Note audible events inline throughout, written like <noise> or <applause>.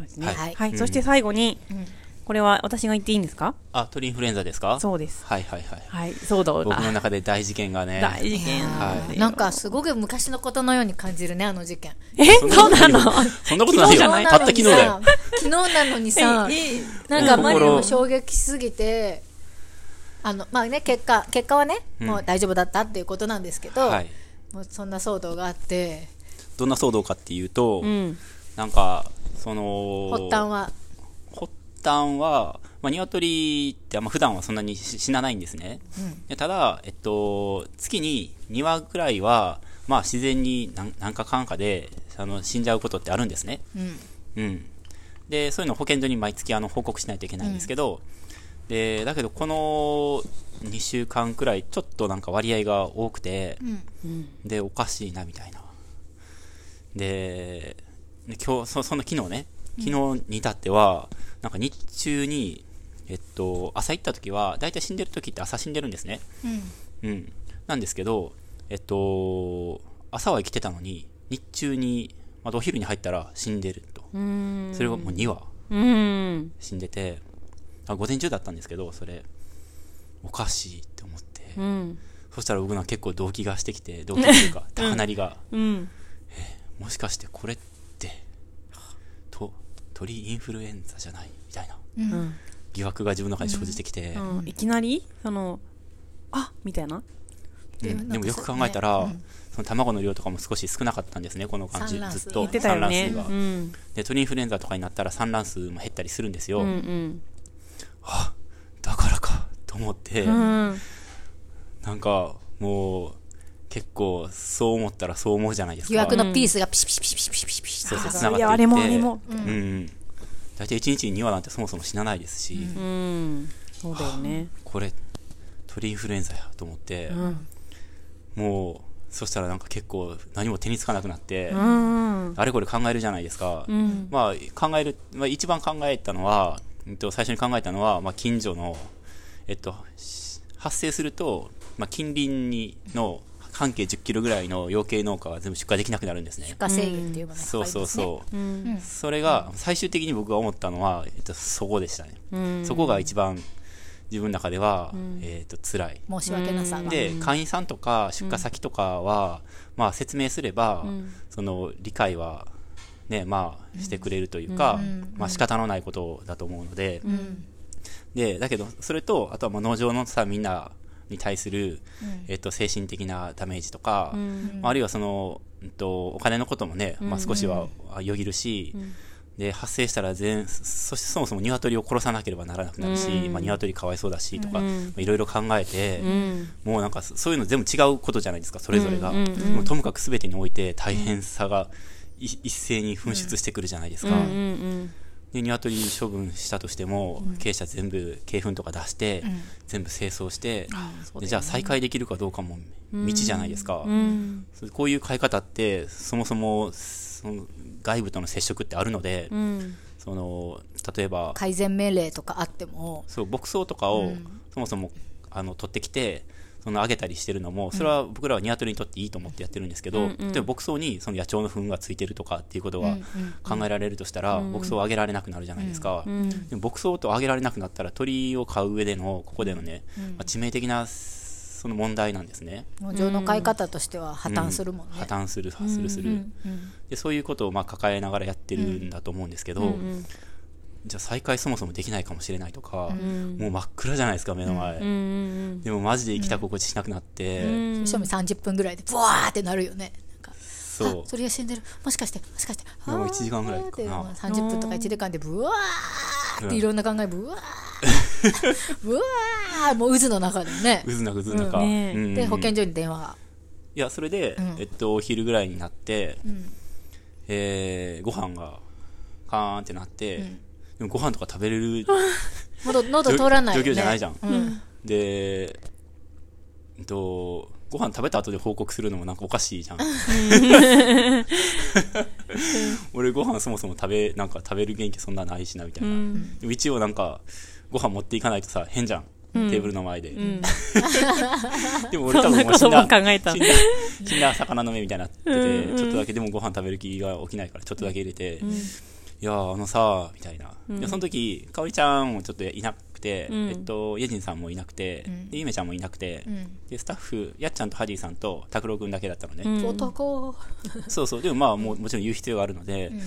そうですね。ははいい。うんそして最後に、うんこれは私が言っていいんですか？あ、鳥インフルエンザですか？そうです。はいはいはい。はい。騒動僕のだ。中で大事件がね。大事件。はいよななんかすごく昔のことのように感じるね、あの事件。え、そうなの？<laughs> そんなことないよ。昨日じゃない？たった昨日だよ。昨日なのにさ、えなんかあまりにも衝撃すぎて、あの、まあね、結果、結果はね、うんもう大丈夫だったっていうことなんですけど、はい。もうそんな騒動があって、どんな騒動かっていうと、うん。なんか、その、発端は、発端は、まあ、鶏ってあんま普段はそんなにし死なないんですね。でただ、えっと、月に2羽ぐらいは、まあ自然に何何かかんかで、あの、死んじゃうことってあるんですね。うん、うん。で、そういうのを保健所に毎月あの報告しないといけないんですけど、で、だけどこの2週間くらいちょっとなんか割合が多くて、うん、で、おかしいなみたいな。で、で今日、そその昨日ね、昨日に至っては、なんか日中に、えっと、朝行った時は、だいたい死んでる時って朝死んでるんですね。うん、うん。なんですけど、えっと、朝は生きてたのに、日中に、またお昼に入ったら死んでると。うん。それがもう2羽うん。死んでて、あ午前中だったんですけど、それ、おかしいって思って、うん。そしたら僕なんか結構動機がしてきて、動機っていうか、<laughs> 高鳴りが、うん。もしかしてこれって、と、鳥インフルエンザじゃないみたいなうん。疑惑が自分の中に生じてきて、うん。いきなりその、あみたいなうんでもよく考えたら、その卵の量とかも少し少なかったんですね、この感じ、ずっと。産卵数が、うん。で、鳥インフルエンザとかになったら産卵数も減ったりするんですよ。うんうん。あ、だからか、と思って、うん。なんか、もう、結構、そう思ったらそう思うじゃないですか。疑惑のピースがピシピシピシピシピシピシピシそうそう、あ繋がっていって。いやあれもあれもうん。大体1日に2羽なんてそもそも死なないですし、うん。そうだよね。これ、鳥インフルエンザやと思って、うん。もう、そしたらなんか結構何も手につかなくなって、うん。あれこれ考えるじゃないですか。うん。まあ、考える、まあ、一番考えたのは、最初に考えたのは、まあ、近所の、えっと、し発生すると、まあ、近隣にの半径10キロぐらいの養鶏農家が全部出荷できなくなるんですね。出荷制限っていうものがそうそうそう。うん。それが、最終的に僕が思ったのは、えっと、そこでしたね。うん。そこが一番、自分の中では、えっと、辛い。申し訳なさが。で、会員さんとか出荷先とかは、まあ説明すれば、その理解は、ね、まあしてくれるというか、まあ仕方のないことだと思うので、うん、で、だけど、それと、あとはまあ農場のさ、みんなに対する、えっと、精神的なダメージとか、まああるいはその、うんと、お金のこともね、まあ少しはあよぎるし、で、発生したら全、そしてそもそも鶏を殺さなければならなくなるし、まあ鶏かわいそうだしとか、まあいろいろ考えて、うん。もうなんかそそういうの全部違うことじゃないですか、それぞれが。もうともかく全てにおいて大変さがい一斉に噴出してくるじゃないですか。うん。で、鶏処分したとしても、経営者全部鶏粉とか出して、全部清掃して、でじゃあ再開できるかどうかも未知じゃないですか。うん。こういう飼い方って、そもそもその外部との接触ってあるので、うん。その例えば、改善命令とかあっても、そう牧草とかを、そもそもあの取ってきてそのあげたりしてるのもそれは僕らは鶏にとっていいと思ってやってるんですけど、例えば牧草にその野鳥の糞がついてるとかっていうことが考えられるとしたら、牧草をあげられなくなるじゃないですか、でも牧草とあげられなくなったら鳥を飼う上でのここでのね、まあ、致命的なその問題なんですね。農場の買い方としては破綻するもんね。破綻するするする、でそういうことをまあ抱えながらやってるんだと思うんですけど、じゃあ再開そもそもできないかもしれないとか、もう真っ暗じゃないですか目の前、うん。でもマジで生きた心地しなくなって、正味30分ぐらいでブワーってなるよね。なんかそう。あ鳥が死んでる。もしかして、もしかして。でも1時間ぐらいかな。あーってまあ30分とか1時間でブワーっていろんな考え、ブワー。<laughs> ブワーもう渦の中でね。渦の渦の中、うん。ねうん。で、保健所に電話。が。いやそれで、えっとお昼ぐらいになって、えーご飯がカーンってなって、でもご飯とか食べれる <laughs> 喉、喉通らないよね。状況じゃないじゃん、うん。でえっとご飯食べた後で報告するのもなんかおかしいじゃん。<laughs> 俺ご飯そもそも食べなんか食べる元気そんなないしなみたいな、でも一応なんかご飯持っていかないとさ変じゃん、テーブルの前で、<laughs> でも俺多分もう死んだ死んだ魚の目みたいになってて、ちょっとだけでもご飯食べる気が起きないからちょっとだけ入れて、いやーあのさみたいな、でその時かおりちゃんもちょっといなくて、うん。えっとイェジンさんもいなくて、ん。でゆめちゃんもいなくて、うん。でスタッフやっちゃんとハディさんと拓郎くんだけだったのね、うん。男。そうそう。でもまあもうもちろん言う必要があるので、ん。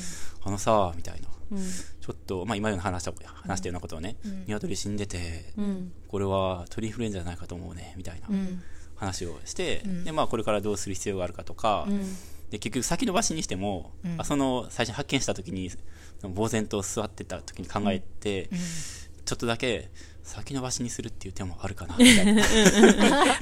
あのさみたいな。うん。ちょっと、まあ、今の話した話したようなことをね、鶏死んでて、うん。これは鳥インフルエンザじゃないかと思うねみたいなうん。話をして、ん。でまあ、これからどうする必要があるかとか、うん。で結局先延ばしにしても、うん。あその最初発見した時に呆然と座ってた時に考えて、ちょっとだけ先延ばしにするっていう手もあるかな。みたいな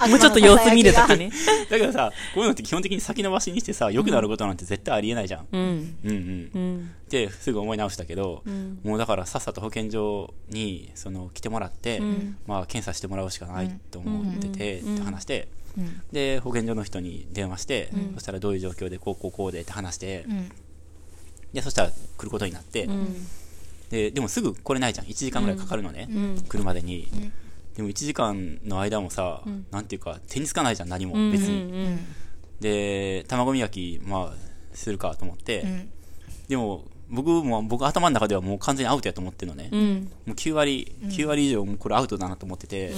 もうちょっと様子見るとかね。<laughs> だけどさこういうのって基本的に先延ばしにしてさ良くなることなんて絶対ありえないじゃん、うん。うんうん。うん。ってすぐ思い直したけど、ん。もうだからさっさと保健所にその来てもらって、ん。まあ、検査してもらうしかないと思ってて、うん。って話して、うん。で保健所の人に電話して、そしたらどういう状況でこうこうこうでって話して、うんでそしたら来ることになって、うん。ででもすぐ来れないじゃん。1時間ぐらいかかるのね、うん。来るまでに、でも1時間の間もさ、なんていうか手につかないじゃん何も。別に、うん。で卵磨きまあするかと思って、ん。でも僕も僕頭の中ではもう完全にアウトやと思ってるのね、うん。もう9割、9割以上もうこれアウトだなと思ってて、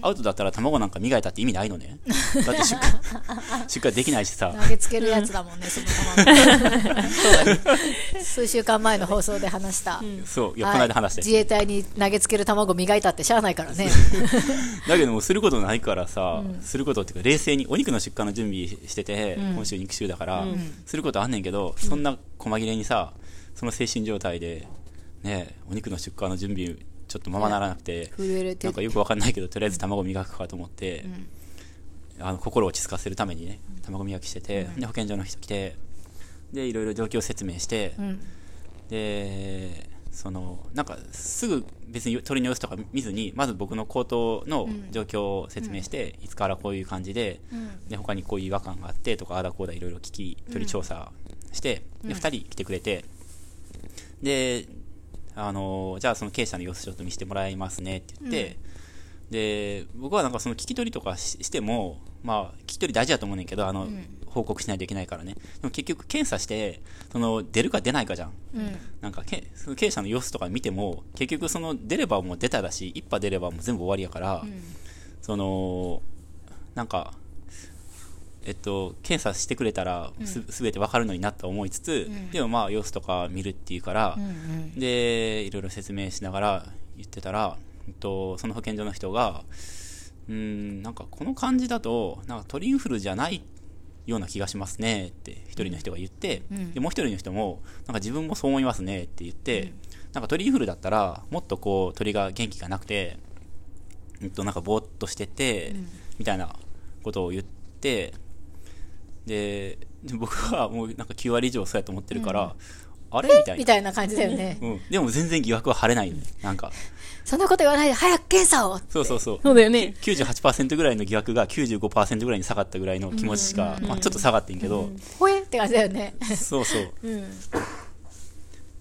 アウトだったら卵なんか磨いたって意味ないのね。<laughs> だって出荷、出荷できないしさ。投げつけるやつだもんね、そのまま。<laughs> 数週間前の放送で話した。そう、いや、はいこの間話して。自衛隊に投げつける卵磨いたってしゃあないからね。<laughs> だけどもうすることないからさ、することっていうか冷静にお肉の出荷の準備してて、今週肉週だから、することあんねんけど、そんな細切れにさ、その精神状態で、ね、お肉の出荷の準備ちょっとままならなくて、なんかよくわかんないけど、とりあえず卵磨くかと思って、あの心を落ち着かせるためにね、卵磨きしてて、で保健所の人来て、で、いろいろ状況を説明して、ん。で、その、なんかすぐ別に鳥の様子とか見ずに、まず僕の口頭の状況を説明して、いつからこういう感じで、で、他にこういう違和感があってとか、ああだこうだいろいろ聞き、鳥調査して、で、二人来てくれて、で、あの、じゃあその経営者の様子ちょっと見せてもらいますねって言って、で、僕はなんかその聞き取りとかししても、まあ、聞き取り大事だと思うねんけど、あの、報告しないといけないからね。でも結局検査して、その、出るか出ないかじゃん。うんなんかけ、その経営者の様子とか見ても、結局その、出ればもう出ただし、一波出ればもう全部終わりやから、その、なんか、えっと、検査してくれたらす、すべてわかるのになと思いつつ、でもまあ、様子とか見るっていうから、で、いろいろ説明しながら言ってたら、えっと、その保健所の人が、うーん、なんかこの感じだと、なんか鳥インフルじゃないような気がしますねって一人の人が言って、でもう一人の人も、なんか自分もそう思いますねって言って、なんか鳥インフルだったら、もっとこう鳥が元気がなくて、うんと、なんかぼーっとしてて、みたいなことを言って、で、で僕はもうなんか9割以上そうやと思ってるから、あれ？みたいな。みたいな感じだよね。うん。でも全然疑惑は晴れないね。なんか、そんなこと言わないで、早く検査をそうそうそう。そうだよね。98%ぐらいの疑惑が95%ぐらいに下がったぐらいの気持ちしか、まあ、ちょっと下がってんけど、ほえって感じだよね。そうそう。うん。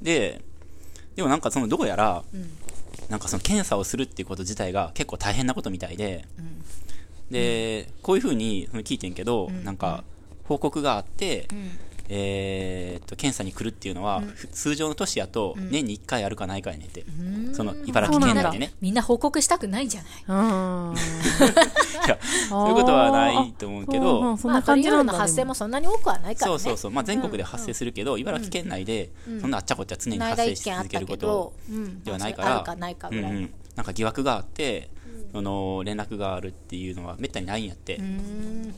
で、でもなんかそのどうやら、なんかその検査をするっていうこと自体が結構大変なことみたいで、で、こういうふうにその聞いてんけど、なんか報告があって、えーっと、検査に来るっていうのは、ふ通常の年やと年に1回あるかないかやねんて。その茨城県内でね。みんな報告したくないんじゃない。うん。<laughs> いや、そういうことはないと思うけど、うんそんな感じなんだ。まあ鳥インフルの発生もそんなに多くはないからね。そうそうそう、まあ、全国で発生するけど、茨城県内で、そんなあっちゃこっちゃ常に発生し続けることではないから、あるかないかぐらい。うんうん。なんか疑惑があって、その連絡があるっていうのはめったにないんやって、うん。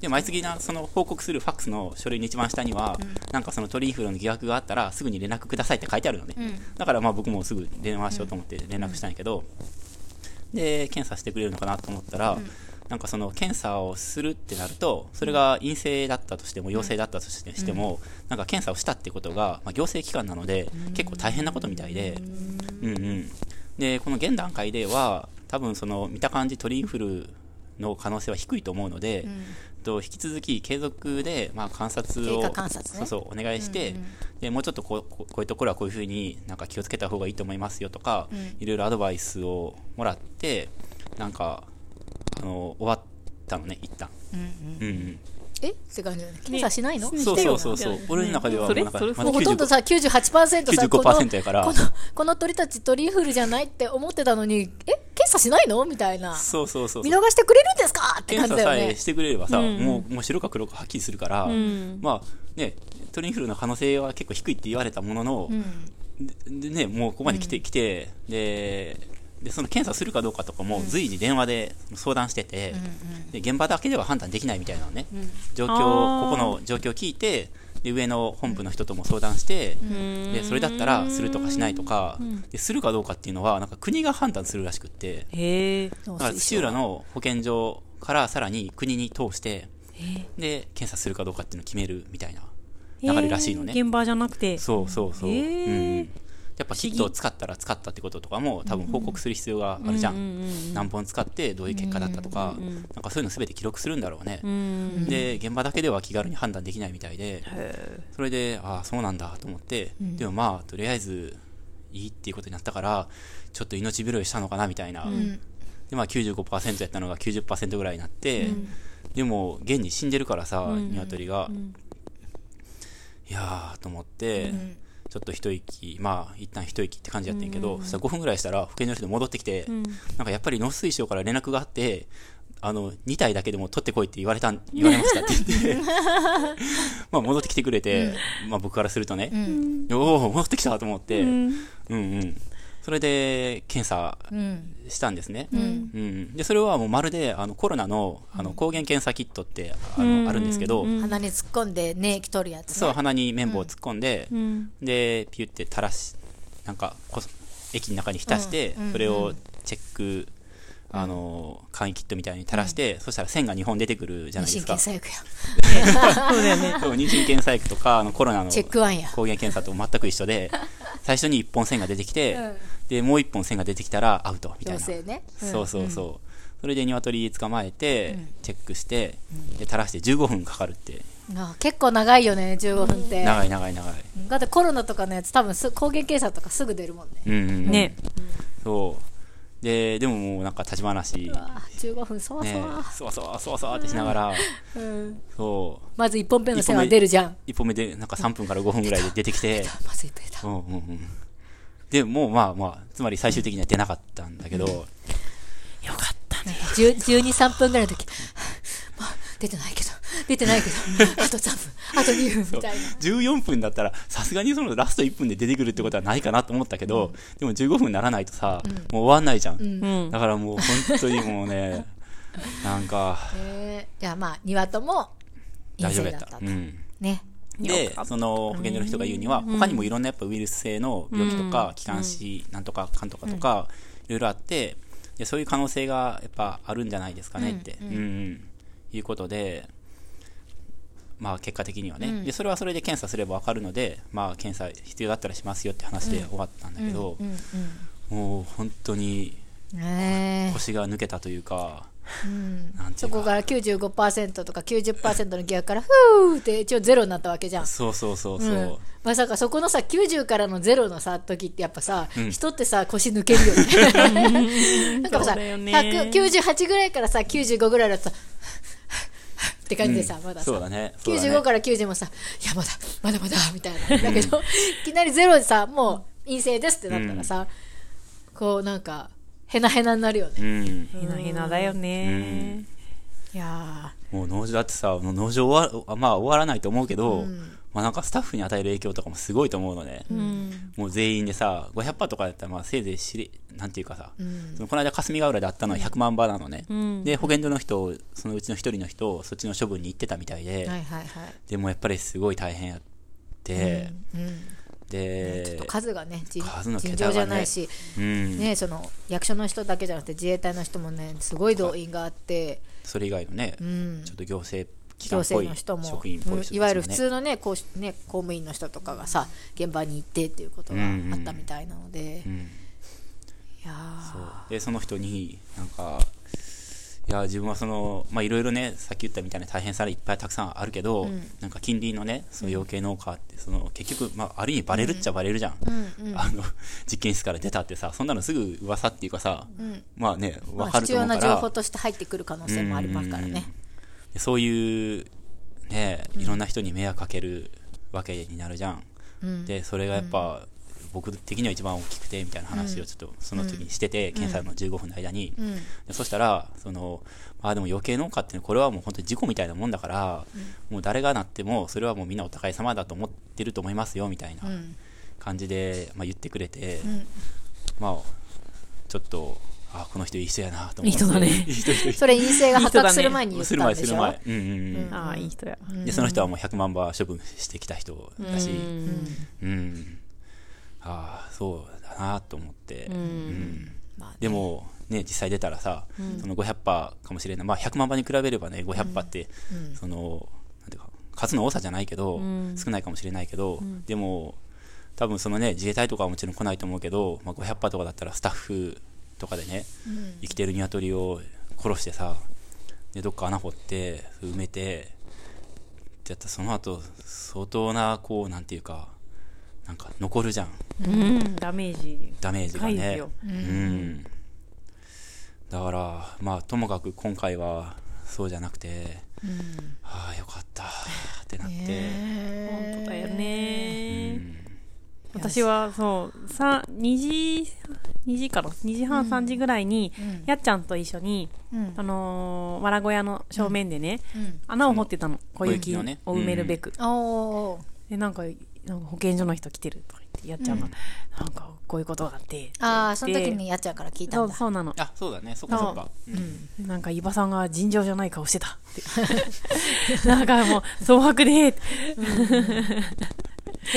で毎月なその報告するファックスの書類の一番下には、なんかその鳥インフルの疑惑があったらすぐに連絡くださいって書いてあるのね、だからまあ僕もすぐ電話しようと思って連絡したんやけど、で検査してくれるのかなと思ったら、なんかその検査をするってなると、それが陰性だったとしても、陽性だったとしてしても、なんか検査をしたってことが、まあ、行政機関なので、結構大変なことみたいで、うんうん。で、この現段階では、多分その見た感じ鳥インフルの可能性は低いと思うので、と引き続き継続で、まあ、観察をね。そうそうお願いして、でもうちょっとこうこういうところはこういうふうになんか気をつけた方がいいと思いますよとか、いろいろアドバイスをもらってなんかあの終わったのね一旦。うんうん。え？って感じだよね。検査しないの、ね。そうしてよ。なそうそうそう。俺の中ではそれもうなんか、それまだもうほとんど95さ98%さこの95%やから。このこの鳥たち鳥インフルじゃないって思ってたのにえ？検査しないの？みたいな。そうそうそう見。逃してくれるんですか？って感検じだよね。査さえしてくれればさ、うん。もう、もう白か黒かはっきりするから、ん。まあね、鳥インフルの可能性は結構低いって言われたものの、うん。ででね、もうここまで来て、来て、で、で、その検査するかどうかとかも随時電話で相談してて、で、現場だけでは判断できないみたいなのね、状況、あー。ここの状況を聞いて、で、上の本部の人とも相談して、で、それだったらするとかしないとか、でするかどうかっていうのは、なんか国が判断するらしくって、だから土浦の保健所からさらに国に通して、へで、検査するかどうかっていうのを決めるみたいな流れらしいのね。現場じゃなくて。そうそうそう。うんやっぱキットを使ったら使ったってこととかも多分報告する必要があるじゃん。うんうんうん何本使ってどういう結果だったとか、うんうんうんなんかそういうの全て記録するんだろうね。うん。で、現場だけでは気軽に判断できないみたいで、へそれで、ああ、そうなんだと思って、でもまあ、とりあえずいいっていうことになったから、ちょっと命拾いしたのかなみたいな。で、まあ95%やったのが90%ぐらいになって、でも、現に死んでるからさ、鶏が。いやーと思って、ちょっと一息、まあ、一旦一息って感じやってんけど、そしたら5分ぐらいしたら、保健所の人戻ってきて、なんかやっぱり農水省から連絡があって、あの、2体だけでも取ってこいって言われたん、言われましたって言って、<laughs> まあ戻ってきてくれて、まあ僕からするとね、おお戻ってきたと思って、うんうん。それで、検査うんしたんですね。うん。で、それはもうまるで、あの、コロナの、あの、抗原検査キットって、あの、あるんですけど、鼻に突っ込んで粘液取るやつ、ね、そう、鼻に綿棒を突っ込んで、ん。で、ピュって垂らし、なんかこ、液の中に浸して、それをチェック、あの、簡易キットみたいに垂らして、そしたら線が2本出てくるじゃないですか。妊娠検。査薬や <laughs> そうだよね。そう妊娠検査薬とか、あのコロナのチェックワンや。抗原検査と全く一緒で、最初に1本線が出てきて、で、もう1本線が出てきたらアウトみたいな。陽性ね。そうそうそう。それで鶏捕まえて、チェックして、で、垂らして15分かかるって。あ結構長いよね15分って。長い長い長い。だってコロナとかのやつ多分す抗原検査とかすぐ出るもんね。うんうんうん。ね。そう。で、でももうなんか立ち話、うわ15分そわそね。わ、、そわそわそわそわってしながら、うん。そう、まず1本目の線は出るじゃん。一本目でなんか3分から5分ぐらいで出てきて、まず1本だうんうんうん。で、もうまあまあ、つまり最終的には出なかったんだけど、よかったね。12、3分ぐらいの時、<laughs> まあ、出てないけど、出てないけど、<laughs> あと3分、あと2分みたいな。14分だったら、さすがにそのラスト1分で出てくるってことはないかなと思ったけど、でも15分にならないとさ、もう終わんないじゃん。うん。だからもう本当にもうね、<laughs> なんか、えー、じゃあまあ、2羽とも陰大丈夫だったと。うん。ね。でその保健所の人が言うには、他にもいろんなやっぱウイルス性の病気とか、気管支なんとかかんとかとか、いろいろあって、で、そういう可能性がやっぱあるんじゃないですかねって、うん。うん、いうことで、まあ結果的にはね、で、それはそれで検査すればわかるので、まあ検査必要だったらしますよって話で終わったんだけど、うんもう本当に腰が抜けたというか、え。うん。そこから95%とか90%の逆から、<laughs> ふーって一応ゼロになったわけじゃん。そうそうそうそう。うん。まさかそこのさ90からのゼロのさ時ってやっぱさ、ん。人ってさ腰抜けるよね。<laughs> なんかさ、ね。198ぐらいからさ95ぐらいだとさ <laughs> って感じでさ、まださ。そうだね。ね。95から90もさいやまだまだまだみたいな。だけどいきなりゼロでさもう陰性ですってなったらさ、こうなんかへなへなになるよね、うん。ひなひなだよね。いやもう農場だってさ、農場終わ、まあ終わらないと思うけど、まあなんかスタッフに与える影響とかもすごいと思うのね。もう全員でさ、500羽とかだったらまあせいぜい知り、なんていうかさ、そのこの間霞ヶ浦であったのは100万羽なのね。で、保健所の人、そのうちの一人の人、そっちの処分に行ってたみたいで、ーはいはいはい。でもやっぱりすごい大変やって、うんちょっでと、数がね尋常じゃないし、うん、ね、その役所の人だけじゃなくて自衛隊の人もねすごい動員があって、それ以外のね、ん。ちょっと行政機行関っぽい政の人も職員っぽい人たちもね。うん。いわゆる普通のねこうね公務員の人とかがさ現場に行ってっていうことがあったみたいなので、うんいやそでその人になんかいや自分はそのまあいろいろねさっき言ったみたいな大変さいっぱいたくさんあるけど、なんか近隣のねその養鶏農家ってその結局、まあ、ある意味バレるっちゃバレるじゃん、あの実験室から出たってさそんなのすぐ噂っていうかさ、まあねまあ分かる必要なと思うから、情報として入ってくる可能性もありますからね。でそういうねいろんな人に迷惑かけるわけになるじゃん、うん。でそれがやっぱ、僕的には一番大きくてみたいな話をちょっとその時にしてて、検査の15分の間に、うん。でそしたらそのまあでも余計農家っていうのはこれはもう本当に事故みたいなもんだから、もう誰がなってもそれはもうみんなお互い様だと思ってると思いますよみたいなうん。感じで、まあ、言ってくれて、ん。まあちょっとあこの人いい人やなと思って。いい人だね。それ陰性が発覚する前に言っする前たんですしょ？る前。うんうんうん、ああ、いい人や。でその人はもう100万羽処分してきた人だし、うん。うん、ああそうだなと思って、うん。まあね。でもね実際出たらさ、その500羽かもしれない。まあ100万羽に比べればね500羽って、そのなんていうか数の多さじゃないけど、少ないかもしれないけど、でも多分そのね自衛隊とかはもちろん来ないと思うけど、まあ、500羽とかだったらスタッフとかでね、生きてる鶏を殺してさでどっか穴掘って埋めてってやったらその後相当なこうなんていうかなんか残るじゃん。うん、ダメージ。ダメージがね。深いですよ。うん、だからまあともかく今回はそうじゃなくて、ああよかったってなって、本当だようね。ん。私はそう、さ、2時、2時から、2時半、3時ぐらいに、うん。やっちゃんと一緒に、うん。あのー、わら小屋の正面でね、うん。穴を掘ってたの。小雪を埋めるべく。で、なんか、なんか保健所の人来てるとか言って、やっちゃん。が、なんか、こういうことがあって。ああその時でにやっちゃんから聞いたそう、んだ。そうなの。あそうだね。そっかそっか、うん。なんか、伊庭さんが尋常じゃない顔してた。って。<laughs> なんかもう、蒼白で、めっ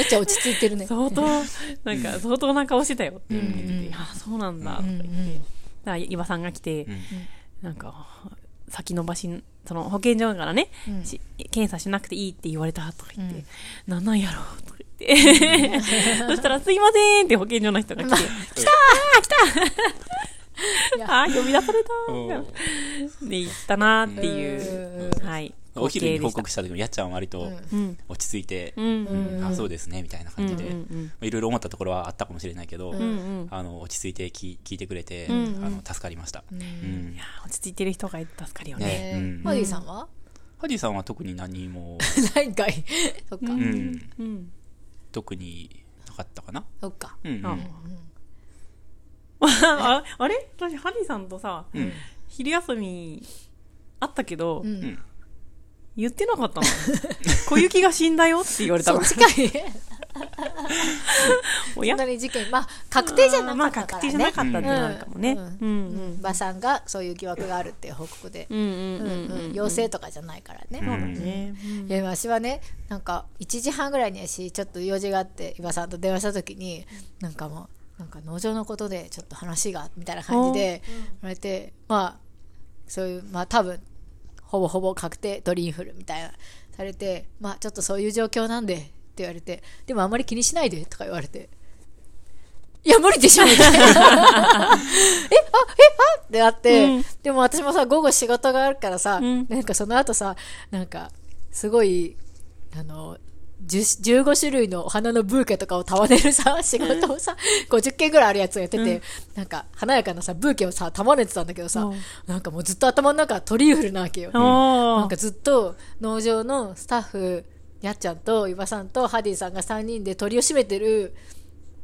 ちゃ落ち着いてるね。相当、なんか、相当な顔してたよ。って言って、あ、そうなんだ、とか言って。だから、伊庭さんが来て、うん。なんか、先延ばし、その保健所からね、うん。し検査しなくていいって言われたとか言って、なんなんやろうとか <laughs> そしたら、すいませんって保健所の人が来て、来たー来たあー、呼び出されたおーーで、行ったなーってう。ん。いう、はい。お昼に報告しした時もやっちゃんは割とうん。落ち着いて、あそうですねみたいな感じで、いろいろ思ったところはあったかもしれないけど。あの落ち着いて聞聞いてくれて、あの助かりました、うん。いやー落ち着いてる人が助かるよね。ね。うん。マディさんは？ハディさんは特に何も、<laughs> ないんかい。<laughs> そっか。うん、うん。特になかったかな、そっか。うんうん。あ <laughs> ああれ？私、ハニーさんとさ、うん。昼休みあったけど、うん。うん。言ってなかったの。<laughs> 小雪が死んだよって言われたの。そっ。ちかいそんなに事件。まあ確定じゃなまあかったから確定じゃなかねったってなるかもね。ううんん。うん。馬さんがそういう疑惑があるっていう報告で。うんうんううん。んうん。陽性とかじゃないからね。うん。そうだね。いや私はねなんか1時半ぐらいにやしちょっと用事があって岩さんと電話した時になんかもうなんか農場のことでちょっと話がみたいな感じで言われてまあそういうまあ多分ほぼほぼ確定鳥インフルみたいなされてまあちょっとそういう状況なんでって言われてでもあんまり気にしないでとか言われて。いや無理でしょみたいな。えあえあってなって、うん。でも私もさ午後仕事があるからさ、うん。なんかその後さなんかすごいあの10 15種類のお花のブーケとかを束ねるさ仕事をさ、50件ぐらいあるやつをやってて、なんか華やかなさブーケをさ束ねてたんだけどさ、うん。なんかもうずっと頭の中鳥インフルなわけよ、なんか。ずっと農場のスタッフやっちゃんと岩さんとハディさんが3人で鳥を締めてる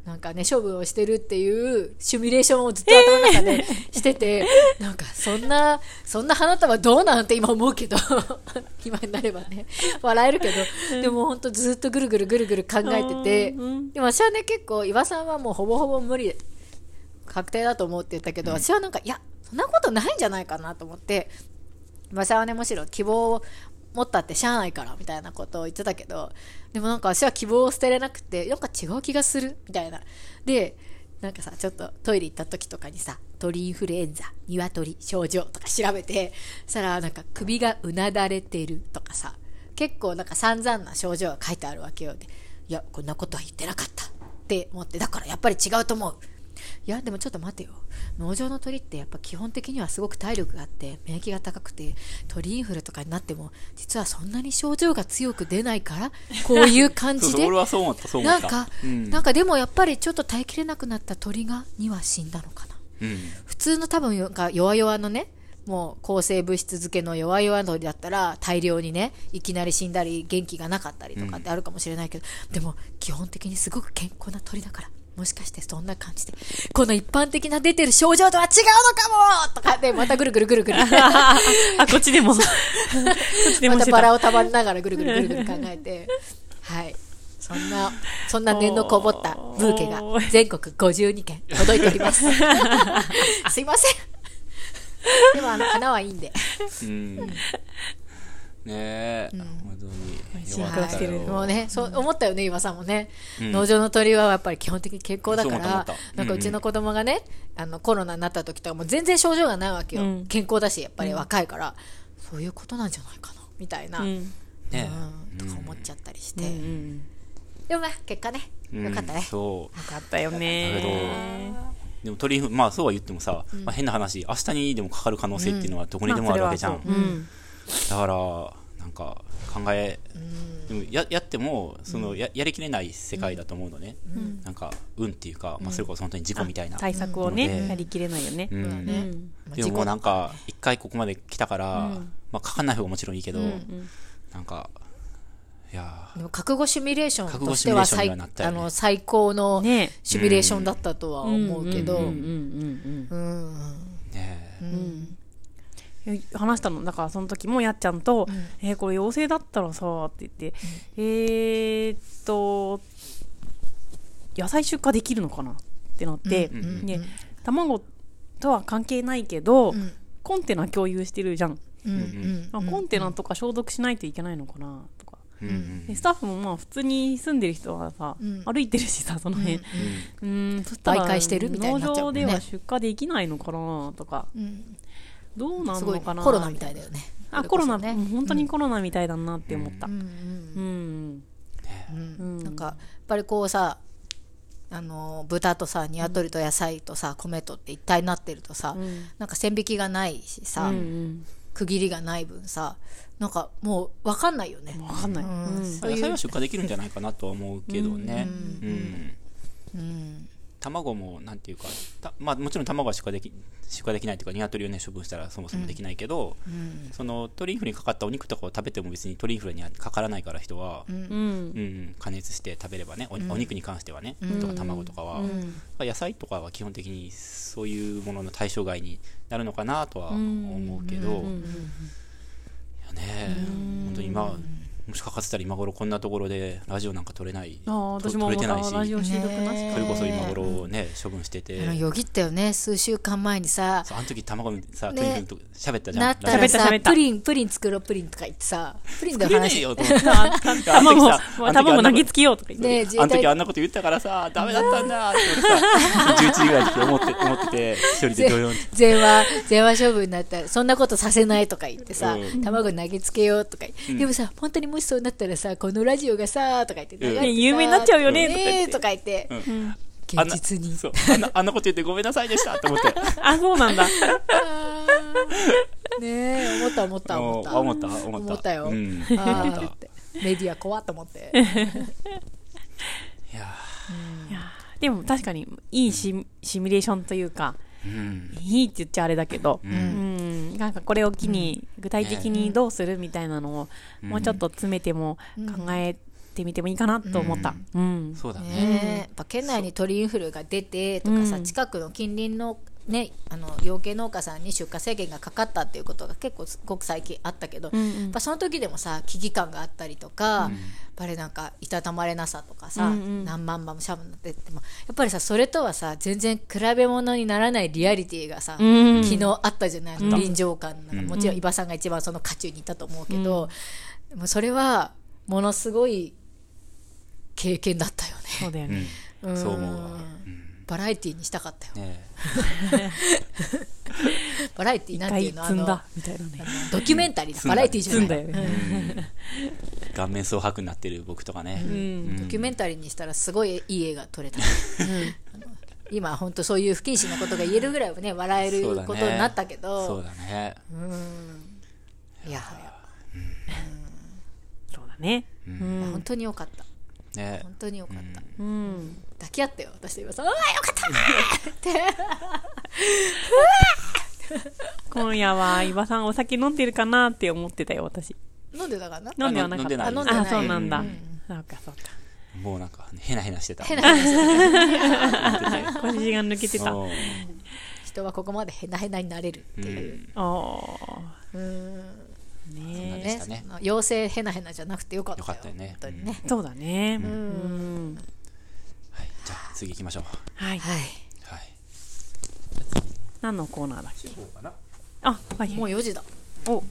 なんかね処分をしてるっていうシミュレーションをずっと <laughs> 頭の中でしてて、なんかそんなそんな花束どうなんて今思うけど <laughs> 今になればね笑えるけどでも本当ずっとぐるぐるぐるぐる考えててうんでも私はね結構岩さんはもうほぼほぼ無理確定だと思うって言ったけど、私はなんかいやそんなことないんじゃないかなと思って馬さんはねむしろ希望を持ったってしゃあないからみたいなことを言ってたけどでもなんか私は希望を捨てれなくてなんか違う気がするみたいな。でなんかさちょっとトイレ行った時とかにさ鳥インフルエンザ鶏症状とか調べてそしたらなんか首がうなだれてるとかさ結構なんか散々な症状が書いてあるわけよ。でいやこんなことは言ってなかったって思ってだからやっぱり違うと思う。いやでもちょっと待てよ。農場の鳥ってやっぱ基本的にはすごく体力があって免疫が高くて鳥インフルとかになっても実はそんなに症状が強く出ないから <laughs> こういう感じで。なんか、うん。なんかでもやっぱりちょっと耐えきれなくなった鳥が2羽死んだのかな。うん。普通の多分が弱々のねもう抗生物質漬けの弱々鳥だったら大量にねいきなり死んだり元気がなかったりとかってあるかもしれないけど、でも基本的にすごく健康な鳥だからもしかしてそんな感じで。この一般的な出てる症状とは違うのかもとかでまたぐるぐるぐるぐる。<laughs> あ、こっちでも。<laughs> こっちでもました。バラを束ねながらぐるぐるぐるぐる考えて。はい。そんなそんな念のこもったブーケが全国52件届いております。<laughs> すいません。でもあの花はいいんで。うんねえ、本当に。進よかったよ。化してるもうね、そう思ったよね、岩さんもね、うん。農場の鳥はやっぱり基本的に健康だからなんかうちの子供がね、あのコロナになった時とかも全然症状がないわけよ、うん健康だし、やっぱり若いから、そういうことなんじゃないかな。みたいな。ねとか思っちゃったりして。でもね、結果ね、うんよかったね。そう。よかったよね。でも鳥まあそうは言ってもさ、まあ、変な話明日にでもかかる可能性っていうのはどこにでもあるわけじゃん、だからなんか考え、でもややってもそのややりきれない世界だと思うのね、なんか運っていうか、まあ、それこそ本当に事故みたいな、対策をうん。ね、やりきれないよね。でももうなん事か一回ここまで来たから、うん。まあかかんない方がもちろんいいけど、うんなんかいや故でも覚悟シミュレーション覚と悟シミュレーションしては最ね。あの最高のね。シミュレーションだったとは思うけど、うんうんうんうんうんねうん。うん。え話したの？だからその時もやっちゃんと「えーこれ陽性だったらさ」って言って「えーっと野菜出荷できるのかな?」ってなって、うんうんね卵とは関係ないけど、うん。コンテナ共有してるじゃん、うんうんまあコンテナとか消毒しないといけないのかなとか。うんうん。でスタッフもまあ普通に住んでる人はさ、うん。歩いてるしさその辺、うん、そしたら農場では出荷できないのかなとか。うんどうなんのかなコロナみたいだよね。あコロナ、ねうん。本当にコロナみたいだなって思った。うん。なんかやっぱりこうさあの豚とさ鶏と野菜とさ米とって一体になってるとさ、うん。なんか線引きがないしさ、うんうん。区切りがない分さなんかもう分かんないよね、わかんない、うん。野菜は出荷できるんじゃないかなとは思うけどね、うん。うん卵もなんていうかた、まあ、もちろん卵は出荷でき出荷できないというか鶏をね処分したらそもそもできないけど、うん。その鳥インフルにかかったお肉とかを食べても別に鳥インフルにはかからないから人は、うん。うんうん加熱して食べればねお,、お肉に関してはね、とか卵とかは、うん。野菜とかは基本的にそういうものの対象外になるのかなとは思うけど、ね本当に今もしかかってたら今頃こんなところでラジオなんか撮れないあ私もま撮れてないしたラジオ収録なしね。それこそ今頃ね処分してて。よぎったよね。数週間前にさあの時卵さ、ねトリンと喋ったじゃん。なったらさ喋った喋った。プリンプリン作ろうプリンとか言ってさプリンでオ作れねえ話よと思って。<laughs> 卵卵投げつけようとか言って、あの時あんなこと言ったからさ、ダメだったんだってさ、11時ぐらいって思って、思ってて、一人でドヨンって。全話全話処分になった。らそんなことさせないとか言ってさ、うん。卵投げつけようとか言って、でもさ本当にもしそうなったらさこのラジオがさとか言って、てさね有名になっちゃうよねとか言って。ねとか言って、うん。現実に。そう。あんな、あんなこと言ってごめんなさいでしたって思って。あそうなんだ。<laughs> ねえ思った思った思った。あ思った思った。思ったよ。うん。メディア怖っと思って。<laughs> いやいやー。でも確かにいいシシミュレーションというかーうん。いいって言っちゃあれだけど、ううんん、なんかこれを機に具体的にどうするみたいなのをもうちょっと詰めても考えてみてもいいかなと思った。うん。そうだね。やっぱ県内に鳥インフルが出てとかさ、うん近くの近隣のねあの養鶏農家さんに出荷制限がかかったっていうことが結構すごく最近あったけど、うんうん。やっぱその時でもさ危機感があったりとか、やっぱりなんかいたたまれなさとかさ、うんうん。何万羽もしゃぶになってってもやっぱりさそれとはさ全然比べ物にならないリアリティがさ、うん。昨日あったじゃない、うん臨場感なん。かもちろん伊庭さんが一番その渦中にいたと思うけど、でもそれはものすごい経験だったよね。そうだよね。うん。そう思うわ。バラエティーにしたかったよ。ね <laughs> バラエティー一なんていうのあの回積んだみたいなね。ドキュメンタリーだ、バラエティーじゃない積んだよね。え顔面蒼白になってる僕とかね。うん。ドキュメンタリーにしたらすごいいい映画撮れた、今本当そういう不謹慎なことが言えるぐらいはね笑えることになったけどそうだね。いやはや、そうだね。う本ん。当によかったね。本当によかった、うん。抱き合ったよ。私と今さんうわよかった!って。う <laughs> わ今夜は伊庭さんお酒飲んでるかなって思ってたよ私。飲んでたかな？飲んではなかった。あ飲んでない。あそうなんだ、うん。そうかそうか。もうなんかヘナヘナしてた。変な話腰が抜けてた。人はここまでヘナヘナになれるって <laughs> <laughs> い。う、おーうんね。ね。その妖精ヘナヘナじゃなくてよかったよ。よかったよね。そうだね。ううん。んはい、じゃあ次行きましょう。はい。はい。はい。何のコーナーだっけ？こうかな？あはい。もう4時だ。お